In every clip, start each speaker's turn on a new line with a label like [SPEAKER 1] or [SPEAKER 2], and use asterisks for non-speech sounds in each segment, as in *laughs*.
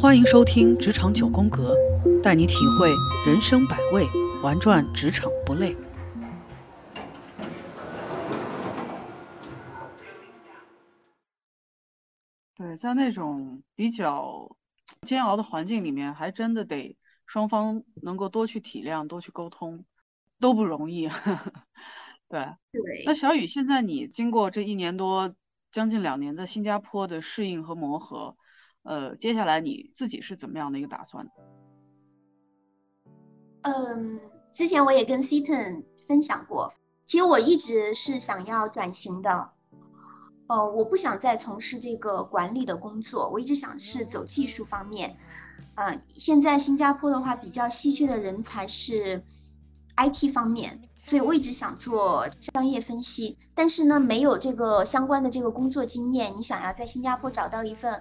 [SPEAKER 1] 欢迎收听《职场九宫格》，带你体会人生百味，玩转职场不累。对，在那种比较煎熬的环境里面，还真的得双方能够多去体谅、多去沟通，都不容易。对，
[SPEAKER 2] 对。
[SPEAKER 1] 那小雨，现在你经过这一年多、将近两年在新加坡的适应和磨合，呃，接下来你自己是怎么样的一个打算？
[SPEAKER 2] 嗯，之前我也跟 Seaton 分享过，其实我一直是想要转型的。呃，我不想再从事这个管理的工作，我一直想是走技术方面。嗯，现在新加坡的话，比较稀缺的人才是 IT 方面，所以我一直想做商业分析。但是呢，没有这个相关的这个工作经验，你想要在新加坡找到一份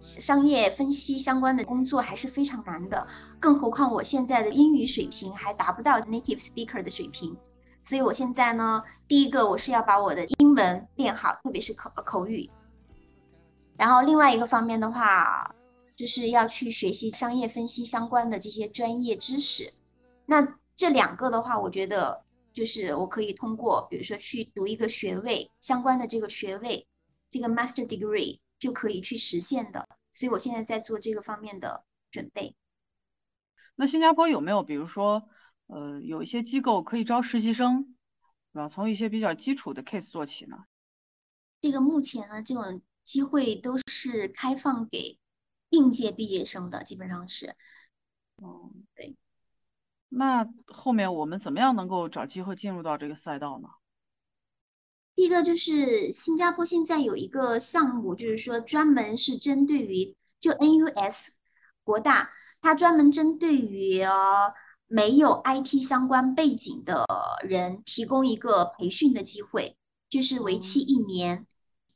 [SPEAKER 2] 商业分析相关的工作还是非常难的。更何况我现在的英语水平还达不到 native speaker 的水平。所以，我现在呢，第一个我是要把我的英文练好，特别是口口语。然后，另外一个方面的话，就是要去学习商业分析相关的这些专业知识。那这两个的话，我觉得就是我可以通过，比如说去读一个学位相关的这个学位，这个 master degree 就可以去实现的。所以我现在在做这个方面的准备。
[SPEAKER 1] 那新加坡有没有，比如说？呃，有一些机构可以招实习生，对吧？从一些比较基础的 case 做起呢。
[SPEAKER 2] 这个目前呢，这种机会都是开放给应届毕业生的，基本上是。
[SPEAKER 1] 哦，
[SPEAKER 2] 对。
[SPEAKER 1] 那后面我们怎么样能够找机会进入到这个赛道呢？
[SPEAKER 2] 第一个就是新加坡现在有一个项目，就是说专门是针对于就 NUS 国大，它专门针对于呃。没有 IT 相关背景的人提供一个培训的机会，就是为期一年。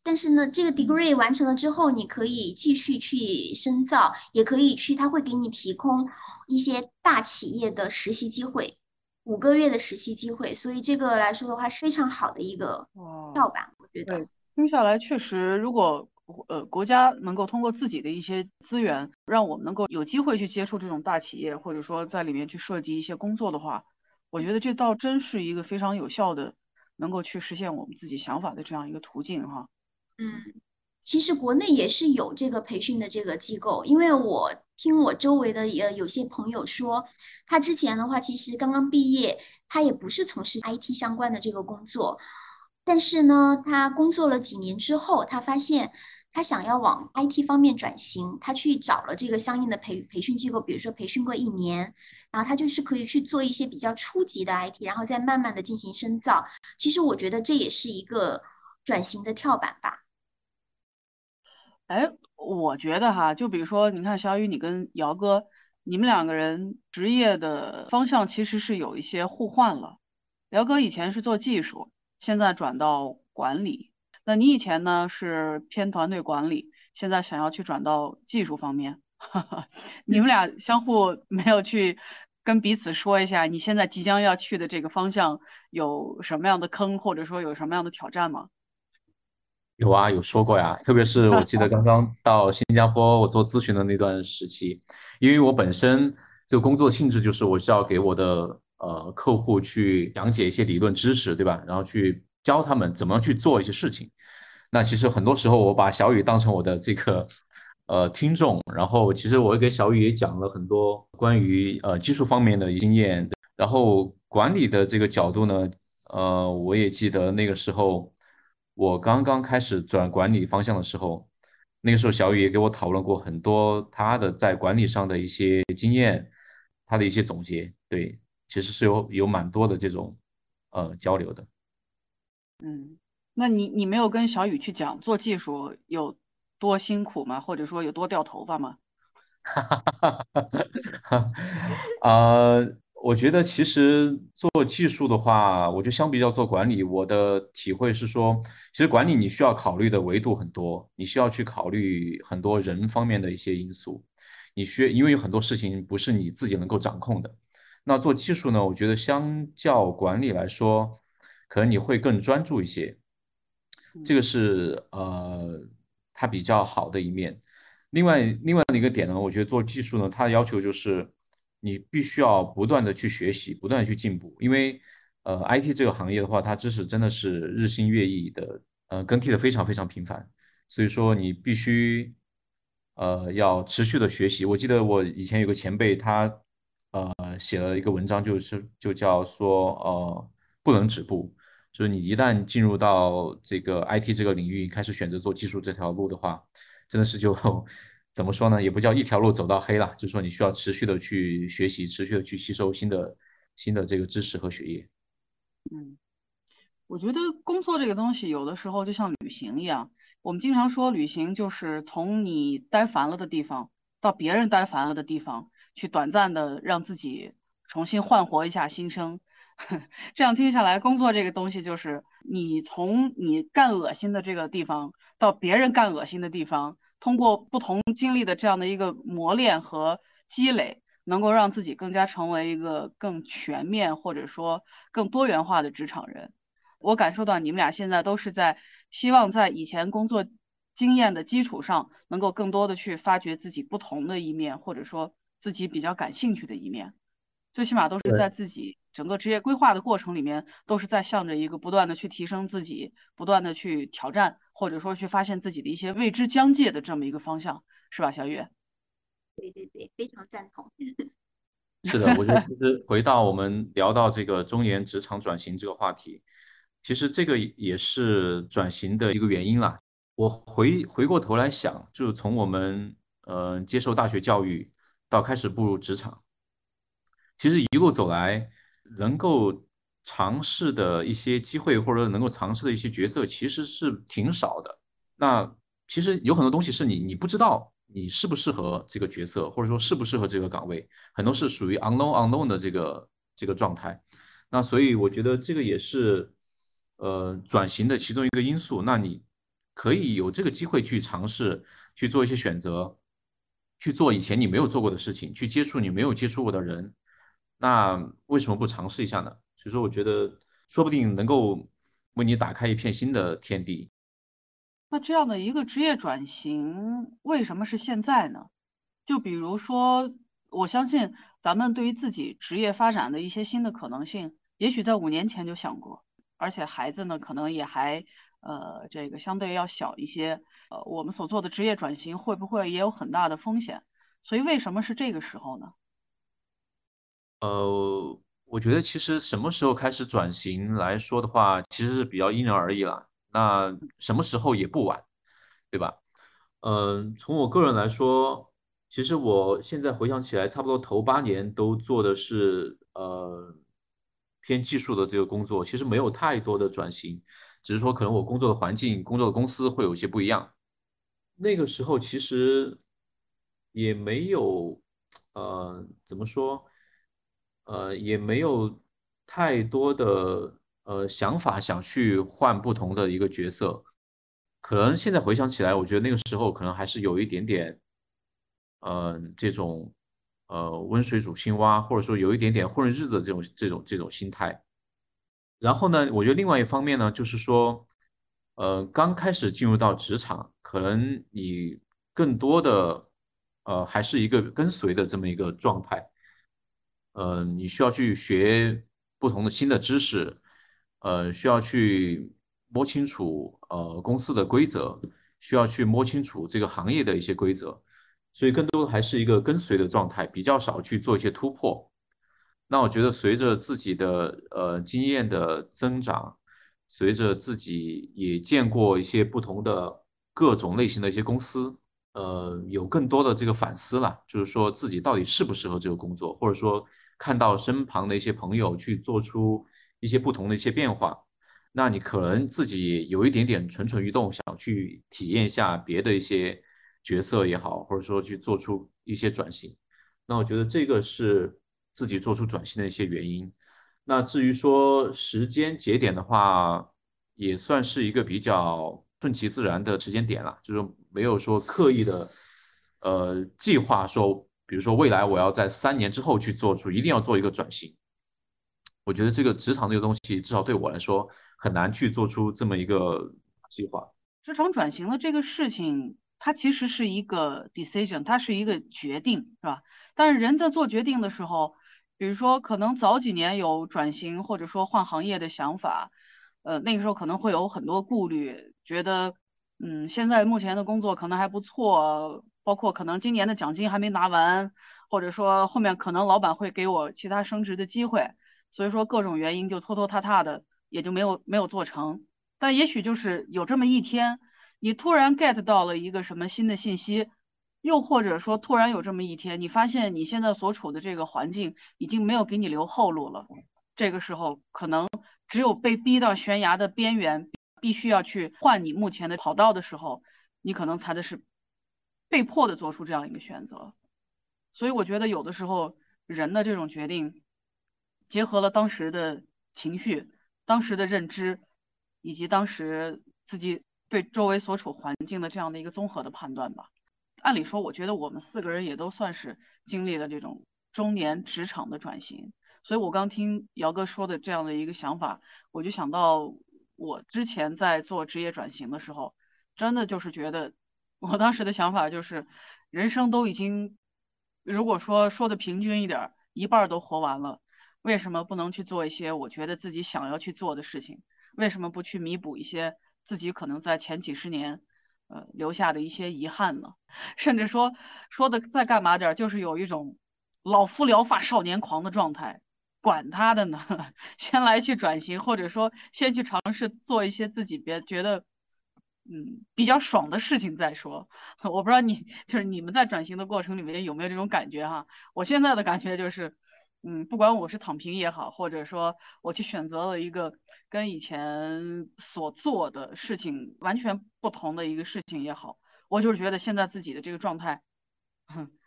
[SPEAKER 2] 但是呢，这个 degree 完成了之后，你可以继续去深造，也可以去，他会给你提供一些大企业的实习机会，五个月的实习机会。所以这个来说的话，是非常好的一个跳板，我觉得。
[SPEAKER 1] 听下来确实，如果。呃，国家能够通过自己的一些资源，让我们能够有机会去接触这种大企业，或者说在里面去设计一些工作的话，我觉得这倒真是一个非常有效的，能够去实现我们自己想法的这样一个途径哈。
[SPEAKER 2] 嗯，其实国内也是有这个培训的这个机构，因为我听我周围的呃有些朋友说，他之前的话其实刚刚毕业，他也不是从事 IT 相关的这个工作，但是呢，他工作了几年之后，他发现。他想要往 IT 方面转型，他去找了这个相应的培培训机构，比如说培训过一年，然后他就是可以去做一些比较初级的 IT，然后再慢慢的进行深造。其实我觉得这也是一个转型的跳板吧。
[SPEAKER 1] 哎，我觉得哈，就比如说，你看小雨，你跟姚哥，你们两个人职业的方向其实是有一些互换了。姚哥以前是做技术，现在转到管理。那你以前呢是偏团队管理，现在想要去转到技术方面，*laughs* 你们俩相互没有去跟彼此说一下，你现在即将要去的这个方向有什么样的坑，或者说有什么样的挑战吗？
[SPEAKER 3] 有啊，有说过呀，特别是我记得刚刚到新加坡我做咨询的那段时期，因为我本身这个工作性质就是我是要给我的呃客户去讲解一些理论知识，对吧？然后去。教他们怎么去做一些事情。那其实很多时候，我把小雨当成我的这个呃听众，然后其实我给小雨也讲了很多关于呃技术方面的经验。然后管理的这个角度呢，呃，我也记得那个时候我刚刚开始转管理方向的时候，那个时候小雨也给我讨论过很多他的在管理上的一些经验，他的一些总结。对，其实是有有蛮多的这种呃交流的。
[SPEAKER 1] 嗯，那你你没有跟小雨去讲做技术有多辛苦吗？或者说有多掉头发吗？
[SPEAKER 3] 哈哈哈哈哈！啊，*laughs* 我觉得其实做技术的话，我觉得相比较做管理，我的体会是说，其实管理你需要考虑的维度很多，你需要去考虑很多人方面的一些因素，你需因为有很多事情不是你自己能够掌控的。那做技术呢，我觉得相较管理来说。可能你会更专注一些，这个是呃它比较好的一面。另外另外的一个点呢，我觉得做技术呢，它的要求就是你必须要不断的去学习，不断去进步，因为呃 IT 这个行业的话，它知识真的是日新月异的，呃更替的非常非常频繁，所以说你必须呃要持续的学习。我记得我以前有个前辈，他呃写了一个文章，就是就叫说呃不能止步。就是你一旦进入到这个 IT 这个领域，开始选择做技术这条路的话，真的是就怎么说呢？也不叫一条路走到黑了，就是说你需要持续的去学习，持续的去吸收新的新的这个知识和学业。
[SPEAKER 1] 嗯，我觉得工作这个东西有的时候就像旅行一样，我们经常说旅行就是从你待烦了的地方到别人待烦了的地方，去短暂的让自己重新焕活一下心声。*laughs* 这样听下来，工作这个东西就是你从你干恶心的这个地方到别人干恶心的地方，通过不同经历的这样的一个磨练和积累，能够让自己更加成为一个更全面或者说更多元化的职场人。我感受到你们俩现在都是在希望在以前工作经验的基础上，能够更多的去发掘自己不同的一面，或者说自己比较感兴趣的一面。最起码都是在自己整个职业规划的过程里面，都是在向着一个不断的去提升自己，不断的去挑战，或者说去发现自己的一些未知疆界的这么一个方向，是吧，小月？
[SPEAKER 2] 对对对，非常赞同。*laughs*
[SPEAKER 3] 是的，我觉得其实回到我们聊到这个中年职场转型这个话题，其实这个也是转型的一个原因啦。我回回过头来想，就是从我们呃接受大学教育到开始步入职场。其实一路走来，能够尝试的一些机会，或者说能够尝试的一些角色，其实是挺少的。那其实有很多东西是你你不知道你适不适合这个角色，或者说适不适合这个岗位，很多是属于 unknown unknown 的这个这个状态。那所以我觉得这个也是呃转型的其中一个因素。那你可以有这个机会去尝试去做一些选择，去做以前你没有做过的事情，去接触你没有接触过的人。那为什么不尝试一下呢？所以说，我觉得说不定能够为你打开一片新的天地。
[SPEAKER 1] 那这样的一个职业转型，为什么是现在呢？就比如说，我相信咱们对于自己职业发展的一些新的可能性，也许在五年前就想过，而且孩子呢，可能也还呃这个相对要小一些。呃，我们所做的职业转型会不会也有很大的风险？所以为什么是这个时候呢？
[SPEAKER 3] 呃，我觉得其实什么时候开始转型来说的话，其实是比较因人而异了。那什么时候也不晚，对吧？嗯，从我个人来说，其实我现在回想起来，差不多头八年都做的是呃偏技术的这个工作，其实没有太多的转型，只是说可能我工作的环境、工作的公司会有些不一样。那个时候其实也没有呃怎么说。呃，也没有太多的呃想法想去换不同的一个角色，可能现在回想起来，我觉得那个时候可能还是有一点点，嗯，这种呃温水煮青蛙，或者说有一点点混日子这种这种这种心态。然后呢，我觉得另外一方面呢，就是说，呃，刚开始进入到职场，可能你更多的呃还是一个跟随的这么一个状态。呃，你需要去学不同的新的知识，呃，需要去摸清楚呃公司的规则，需要去摸清楚这个行业的一些规则，所以更多的还是一个跟随的状态，比较少去做一些突破。那我觉得随着自己的呃经验的增长，随着自己也见过一些不同的各种类型的一些公司，呃，有更多的这个反思了，就是说自己到底适不适合这个工作，或者说。看到身旁的一些朋友去做出一些不同的一些变化，那你可能自己有一点点蠢蠢欲动，想去体验一下别的一些角色也好，或者说去做出一些转型。那我觉得这个是自己做出转型的一些原因。那至于说时间节点的话，也算是一个比较顺其自然的时间点了，就是没有说刻意的呃计划说。比如说，未来我要在三年之后去做出，一定要做一个转型。我觉得这个职场这个东西，至少对我来说，很难去做出这么一个计划。
[SPEAKER 1] 职场转型的这个事情，它其实是一个 decision，它是一个决定，是吧？但是人在做决定的时候，比如说可能早几年有转型或者说换行业的想法，呃，那个时候可能会有很多顾虑，觉得，嗯，现在目前的工作可能还不错，包括可能今年的奖金还没拿完，或者说后面可能老板会给我其他升职的机会，所以说各种原因就拖拖沓沓的，也就没有没有做成。但也许就是有这么一天，你突然 get 到了一个什么新的信息，又或者说突然有这么一天，你发现你现在所处的这个环境已经没有给你留后路了。这个时候，可能只有被逼到悬崖的边缘，必须要去换你目前的跑道的时候，你可能才的是被迫的做出这样一个选择。所以我觉得有的时候人的这种决定，结合了当时的情绪、当时的认知。以及当时自己对周围所处环境的这样的一个综合的判断吧。按理说，我觉得我们四个人也都算是经历了这种中年职场的转型。所以我刚听姚哥说的这样的一个想法，我就想到我之前在做职业转型的时候，真的就是觉得我当时的想法就是，人生都已经，如果说说的平均一点，一半都活完了，为什么不能去做一些我觉得自己想要去做的事情？为什么不去弥补一些自己可能在前几十年，呃留下的一些遗憾呢？*laughs* 甚至说说的再干嘛点，就是有一种老夫聊发少年狂的状态，管他的呢，*laughs* 先来去转型，或者说先去尝试做一些自己别觉得嗯比较爽的事情再说。*laughs* 我不知道你就是你们在转型的过程里面有没有这种感觉哈？我现在的感觉就是。嗯，不管我是躺平也好，或者说我去选择了一个跟以前所做的事情完全不同的一个事情也好，我就是觉得现在自己的这个状态，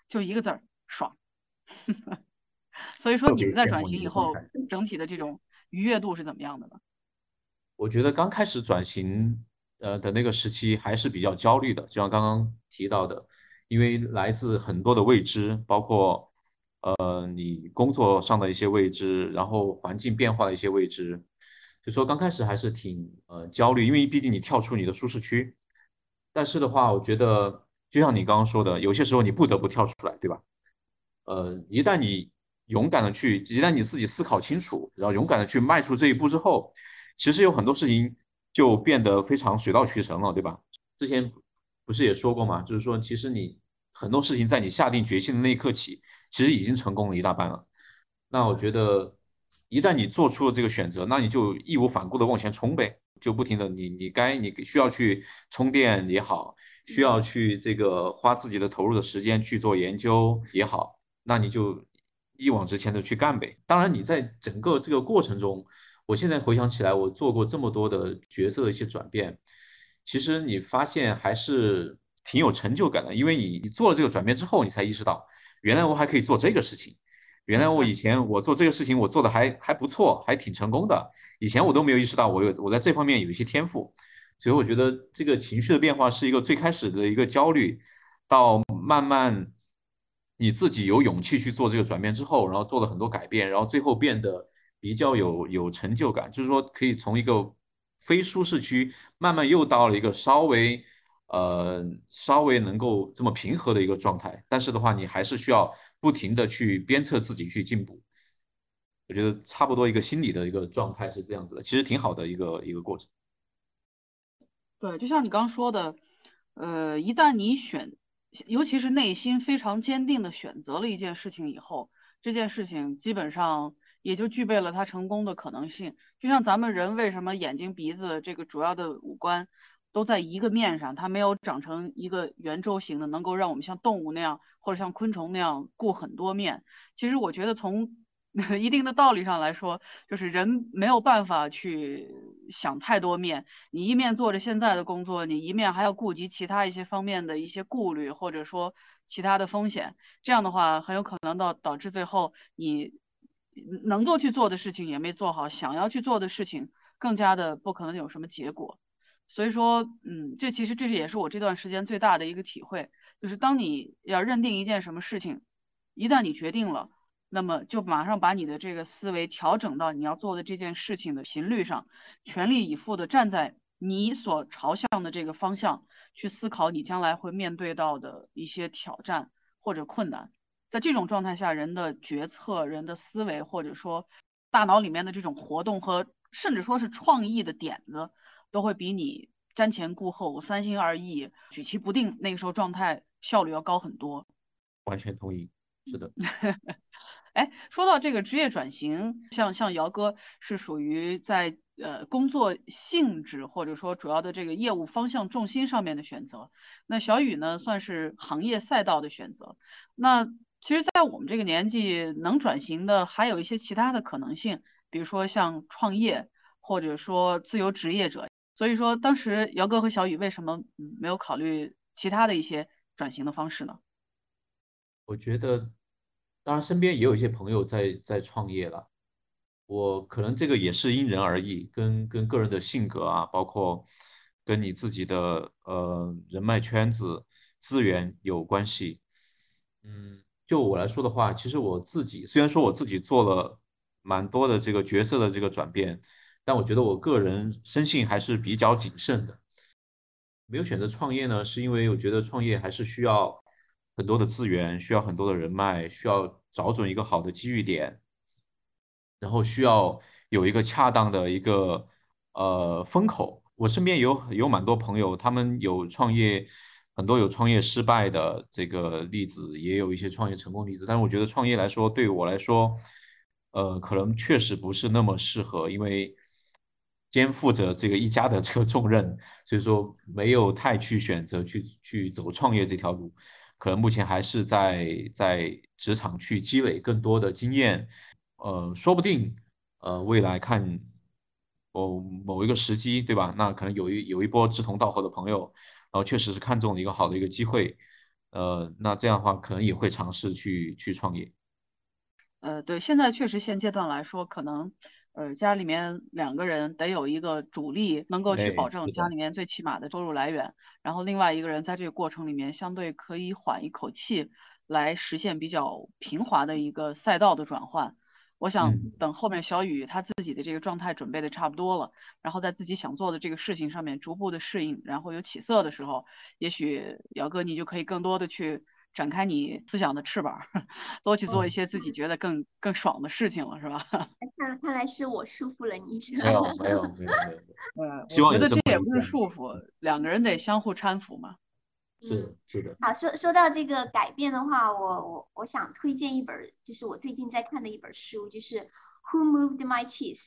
[SPEAKER 1] 就一个字儿爽。*laughs* 所以说你们在转型以后，整体的这种愉悦度是怎么样的呢？
[SPEAKER 3] 我觉得刚开始转型呃的那个时期还是比较焦虑的，就像刚刚提到的，因为来自很多的未知，包括。呃，你工作上的一些未知，然后环境变化的一些未知，就说刚开始还是挺呃焦虑，因为毕竟你跳出你的舒适区。但是的话，我觉得就像你刚刚说的，有些时候你不得不跳出来，对吧？呃，一旦你勇敢的去，一旦你自己思考清楚，然后勇敢的去迈出这一步之后，其实有很多事情就变得非常水到渠成了，对吧？之前不是也说过吗？就是说，其实你。很多事情在你下定决心的那一刻起，其实已经成功了一大半了。那我觉得，一旦你做出了这个选择，那你就义无反顾的往前冲呗，就不停的你你该你需要去充电也好，需要去这个花自己的投入的时间去做研究也好，那你就一往直前的去干呗。当然，你在整个这个过程中，我现在回想起来，我做过这么多的角色的一些转变，其实你发现还是。挺有成就感的，因为你你做了这个转变之后，你才意识到，原来我还可以做这个事情，原来我以前我做这个事情我做的还还不错，还挺成功的。以前我都没有意识到我有我在这方面有一些天赋，所以我觉得这个情绪的变化是一个最开始的一个焦虑，到慢慢你自己有勇气去做这个转变之后，然后做了很多改变，然后最后变得比较有有成就感，就是说可以从一个非舒适区慢慢又到了一个稍微。呃，稍微能够这么平和的一个状态，但是的话，你还是需要不停的去鞭策自己去进步。我觉得差不多一个心理的一个状态是这样子的，其实挺好的一个一个过程。
[SPEAKER 1] 对，就像你刚说的，呃，一旦你选，尤其是内心非常坚定的选择了一件事情以后，这件事情基本上也就具备了它成功的可能性。就像咱们人为什么眼睛、鼻子这个主要的五官。都在一个面上，它没有长成一个圆周形的，能够让我们像动物那样或者像昆虫那样顾很多面。其实我觉得从 *laughs* 一定的道理上来说，就是人没有办法去想太多面。你一面做着现在的工作，你一面还要顾及其他一些方面的一些顾虑，或者说其他的风险。这样的话，很有可能到导致最后你能够去做的事情也没做好，想要去做的事情更加的不可能有什么结果。所以说，嗯，这其实这是也是我这段时间最大的一个体会，就是当你要认定一件什么事情，一旦你决定了，那么就马上把你的这个思维调整到你要做的这件事情的频率上，全力以赴的站在你所朝向的这个方向去思考你将来会面对到的一些挑战或者困难。在这种状态下，人的决策、人的思维，或者说大脑里面的这种活动和甚至说是创意的点子，都会比你瞻前顾后、三心二意、举棋不定那个时候状态效率要高很多。
[SPEAKER 3] 完全同意，是的。*laughs*
[SPEAKER 1] 哎，说到这个职业转型，像像姚哥是属于在呃工作性质或者说主要的这个业务方向重心上面的选择，那小雨呢算是行业赛道的选择。那其实，在我们这个年纪，能转型的还有一些其他的可能性，比如说像创业，或者说自由职业者。所以说，当时姚哥和小雨为什么没有考虑其他的一些转型的方式呢？
[SPEAKER 3] 我觉得，当然身边也有一些朋友在在创业了。我可能这个也是因人而异，跟跟个人的性格啊，包括跟你自己的呃人脉圈子资源有关系。嗯。就我来说的话，其实我自己虽然说我自己做了蛮多的这个角色的这个转变，但我觉得我个人生性还是比较谨慎的。没有选择创业呢，是因为我觉得创业还是需要很多的资源，需要很多的人脉，需要找准一个好的机遇点，然后需要有一个恰当的一个呃风口。我身边有有蛮多朋友，他们有创业。很多有创业失败的这个例子，也有一些创业成功例子。但是我觉得创业来说，对我来说，呃，可能确实不是那么适合，因为肩负着这个一家的这个重任，所以说没有太去选择去去走创业这条路。可能目前还是在在职场去积累更多的经验，呃，说不定呃未来看某某一个时机，对吧？那可能有一有一波志同道合的朋友。然后确实是看中了一个好的一个机会，呃，那这样的话可能也会尝试去去创业。
[SPEAKER 1] 呃，对，现在确实现阶段来说，可能呃家里面两个人得有一个主力能够去保证家里面最起码的收入来源，然后另外一个人在这个过程里面相对可以缓一口气，来实现比较平滑的一个赛道的转换。我想等后面小雨他自己的这个状态准备的差不多了，然后在自己想做的这个事情上面逐步的适应，然后有起色的时候，也许姚哥你就可以更多的去展开你思想的翅膀，多去做一些自己觉得更更爽的事情了，是吧？*laughs*
[SPEAKER 2] 看看来是我束缚了你，
[SPEAKER 3] 没有没有没有没有，*laughs*
[SPEAKER 1] 呃，我觉得这也不是束缚，两个人得相互搀扶嘛。
[SPEAKER 3] 是是的，
[SPEAKER 2] 好说说到这个改变的话，我我我想推荐一本，就是我最近在看的一本书，就是《Who Moved My Cheese》，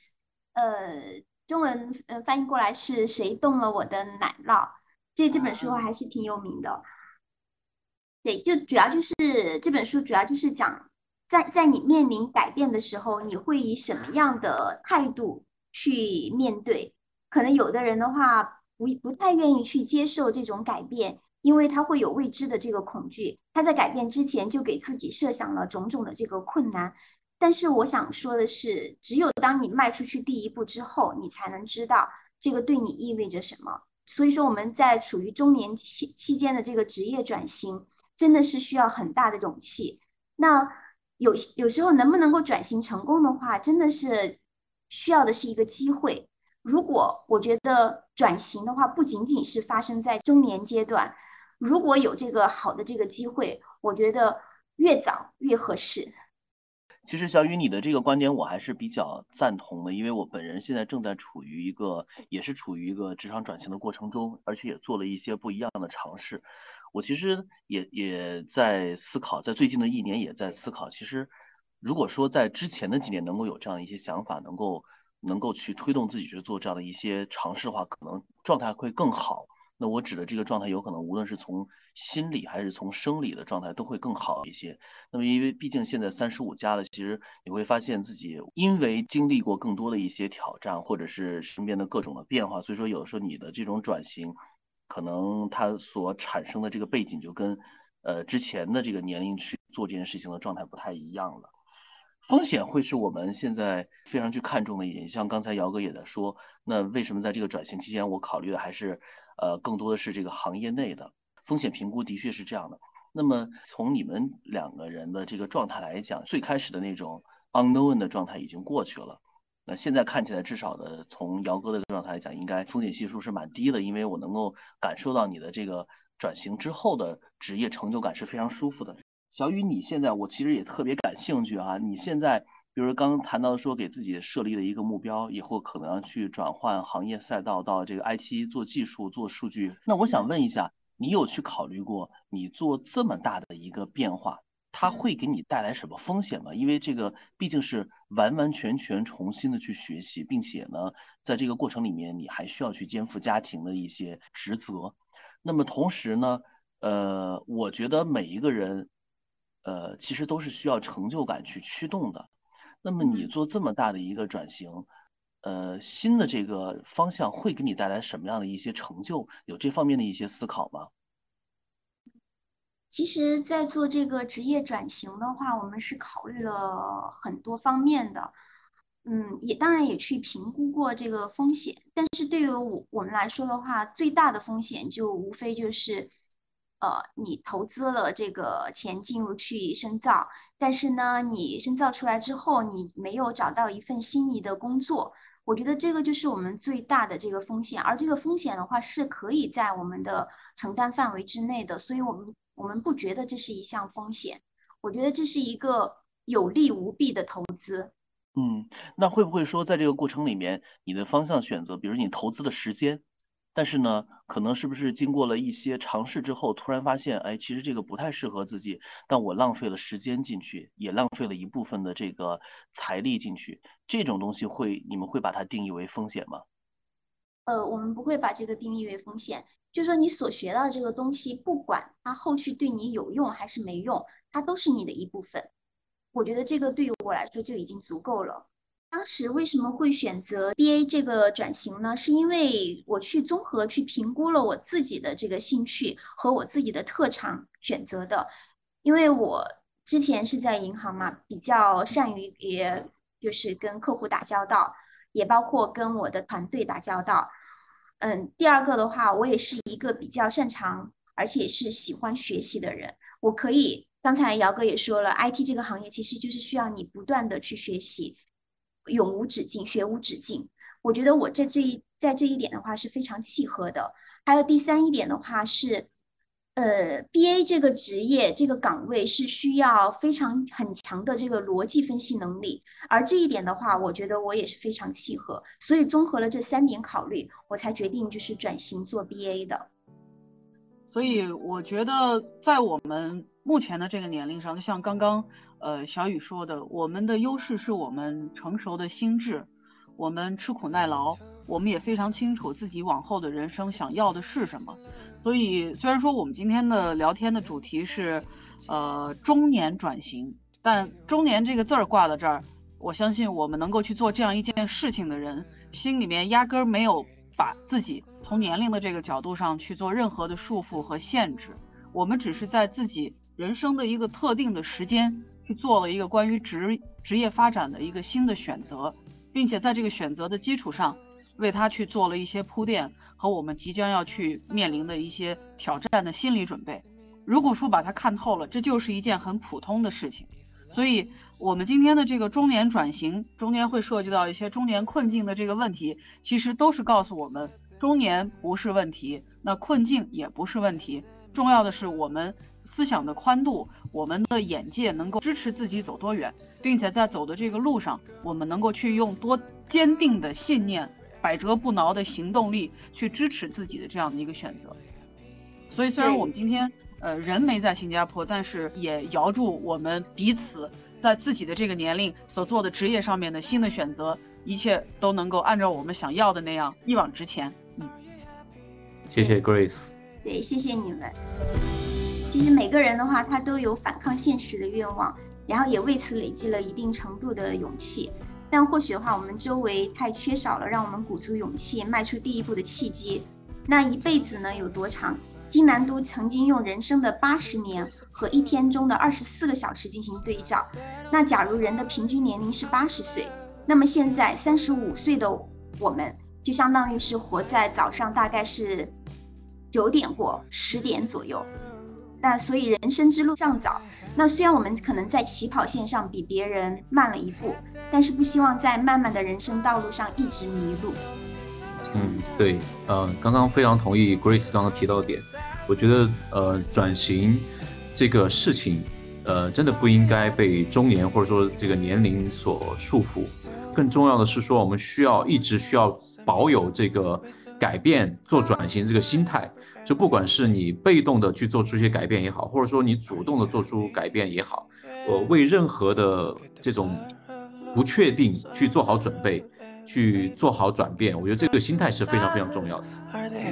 [SPEAKER 2] 呃，中文呃翻译过来是谁动了我的奶酪？这这本书还是挺有名的。对，就主要就是这本书主要就是讲，在在你面临改变的时候，你会以什么样的态度去面对？可能有的人的话，不不太愿意去接受这种改变。因为他会有未知的这个恐惧，他在改变之前就给自己设想了种种的这个困难。但是我想说的是，只有当你迈出去第一步之后，你才能知道这个对你意味着什么。所以说，我们在处于中年期期间的这个职业转型，真的是需要很大的勇气。那有有时候能不能够转型成功的话，真的是需要的是一个机会。如果我觉得转型的话，不仅仅是发生在中年阶段。如果有这个好的这个机会，我觉得越早越合适。
[SPEAKER 4] 其实小雨，你的这个观点我还是比较赞同的，因为我本人现在正在处于一个，也是处于一个职场转型的过程中，而且也做了一些不一样的尝试。我其实也也在思考，在最近的一年也在思考，其实如果说在之前的几年能够有这样一些想法，能够能够去推动自己去做这样的一些尝试的话，可能状态会更好。那我指的这个状态，有可能无论是从心理还是从生理的状态，都会更好一些。那么，因为毕竟现在三十五加了，其实你会发现自己因为经历过更多的一些挑战，或者是身边的各种的变化，所以说有的时候你的这种转型，可能它所产生的这个背景就跟呃之前的这个年龄去做这件事情的状态不太一样了。风险会是我们现在非常去看重的一点。像刚才姚哥也在说，那为什么在这个转型期间，我考虑的还是。呃，更多的是这个行业内的风险评估，的确是这样的。那么从你们两个人的这个状态来讲，最开始的那种 unknown 的状态已经过去了。那现在看起来，至少的从姚哥的状态来讲，应该风险系数是蛮低的，因为我能够感受到你的这个转型之后的职业成就感是非常舒服的。小雨，你现在我其实也特别感兴趣啊，你现在比如刚刚谈到说给自己设立了一个目标，以后可能要去转换行业赛道到这个 IT 做技术做数据，那我想问一下，你有去考虑过你做这么大的一个变化？它会给你带来什么风险吗？因为这个毕竟是完完全全重新的去学习，并且呢，在这个过程里面，你还需要去肩负家庭的一些职责。那么同时呢，呃，我觉得每一个人，呃，其实都是需要成就感去驱动的。那么你做这么大的一个转型，呃，新的这个方向会给你带来什么样的一些成就？有这方面的一些思考吗？
[SPEAKER 2] 其实，在做这个职业转型的话，我们是考虑了很多方面的，嗯，也当然也去评估过这个风险。但是对于我我们来说的话，最大的风险就无非就是，呃，你投资了这个钱进入去深造，但是呢，你深造出来之后，你没有找到一份心仪的工作，我觉得这个就是我们最大的这个风险。而这个风险的话，是可以在我们的承担范围之内的，所以我们。我们不觉得这是一项风险，我觉得这是一个有利无弊的投资。
[SPEAKER 4] 嗯，那会不会说，在这个过程里面，你的方向选择，比如你投资的时间，但是呢，可能是不是经过了一些尝试之后，突然发现，哎，其实这个不太适合自己，但我浪费了时间进去，也浪费了一部分的这个财力进去，这种东西会，你们会把它定义为风险吗？
[SPEAKER 2] 呃，我们不会把这个定义为风险。就说你所学到的这个东西，不管它后续对你有用还是没用，它都是你的一部分。我觉得这个对于我来说就已经足够了。当时为什么会选择 BA 这个转型呢？是因为我去综合去评估了我自己的这个兴趣和我自己的特长选择的。因为我之前是在银行嘛，比较善于也就是跟客户打交道，也包括跟我的团队打交道。嗯，第二个的话，我也是一个比较擅长而且是喜欢学习的人。我可以，刚才姚哥也说了，IT 这个行业其实就是需要你不断的去学习，永无止境，学无止境。我觉得我在这一在这一点的话是非常契合的。还有第三一点的话是。呃，BA 这个职业这个岗位是需要非常很强的这个逻辑分析能力，而这一点的话，我觉得我也是非常契合，所以综合了这三点考虑，我才决定就是转型做 BA 的。
[SPEAKER 1] 所以我觉得在我们目前的这个年龄上，就像刚刚呃小雨说的，我们的优势是我们成熟的心智，我们吃苦耐劳，我们也非常清楚自己往后的人生想要的是什么。所以，虽然说我们今天的聊天的主题是，呃，中年转型，但中年这个字儿挂在这儿，我相信我们能够去做这样一件事情的人，心里面压根儿没有把自己从年龄的这个角度上去做任何的束缚和限制。我们只是在自己人生的一个特定的时间，去做了一个关于职职业发展的一个新的选择，并且在这个选择的基础上，为他去做了一些铺垫。和我们即将要去面临的一些挑战的心理准备，如果说把它看透了，这就是一件很普通的事情。所以，我们今天的这个中年转型，中间会涉及到一些中年困境的这个问题，其实都是告诉我们，中年不是问题，那困境也不是问题。重要的是我们思想的宽度，我们的眼界能够支持自己走多远，并且在走的这个路上，我们能够去用多坚定的信念。百折不挠的行动力去支持自己的这样的一个选择，所以虽然我们今天呃人没在新加坡，但是也遥祝我们彼此在自己的这个年龄所做的职业上面的新的选择，一切都能够按照我们想要的那样一往直前。嗯，
[SPEAKER 3] 谢谢 Grace。
[SPEAKER 2] 对，谢谢你们。其实每个人的话，他都有反抗现实的愿望，然后也为此累积了一定程度的勇气。但或许的话，我们周围太缺少了让我们鼓足勇气迈出第一步的契机。那一辈子呢有多长？金南都曾经用人生的八十年和一天中的二十四个小时进行对照。那假如人的平均年龄是八十岁，那么现在三十五岁的我们，就相当于是活在早上大概是九点过十点左右。那所以人生之路尚早。那虽然我们可能在起跑线上比别人慢了一步，但是不希望在漫漫的人生道路上一直迷路。
[SPEAKER 3] 嗯，对，呃，刚刚非常同意 Grace 刚刚提到的点，我觉得呃转型这个事情，呃，真的不应该被中年或者说这个年龄所束缚，更重要的是说我们需要一直需要保有这个改变做转型这个心态。就不管是你被动的去做出一些改变也好，或者说你主动的做出改变也好，呃，为任何的这种不确定去做好准备，去做好转变，我觉得这个心态是非常非常重要的。are they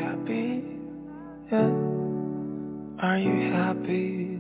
[SPEAKER 3] happy？are you happy？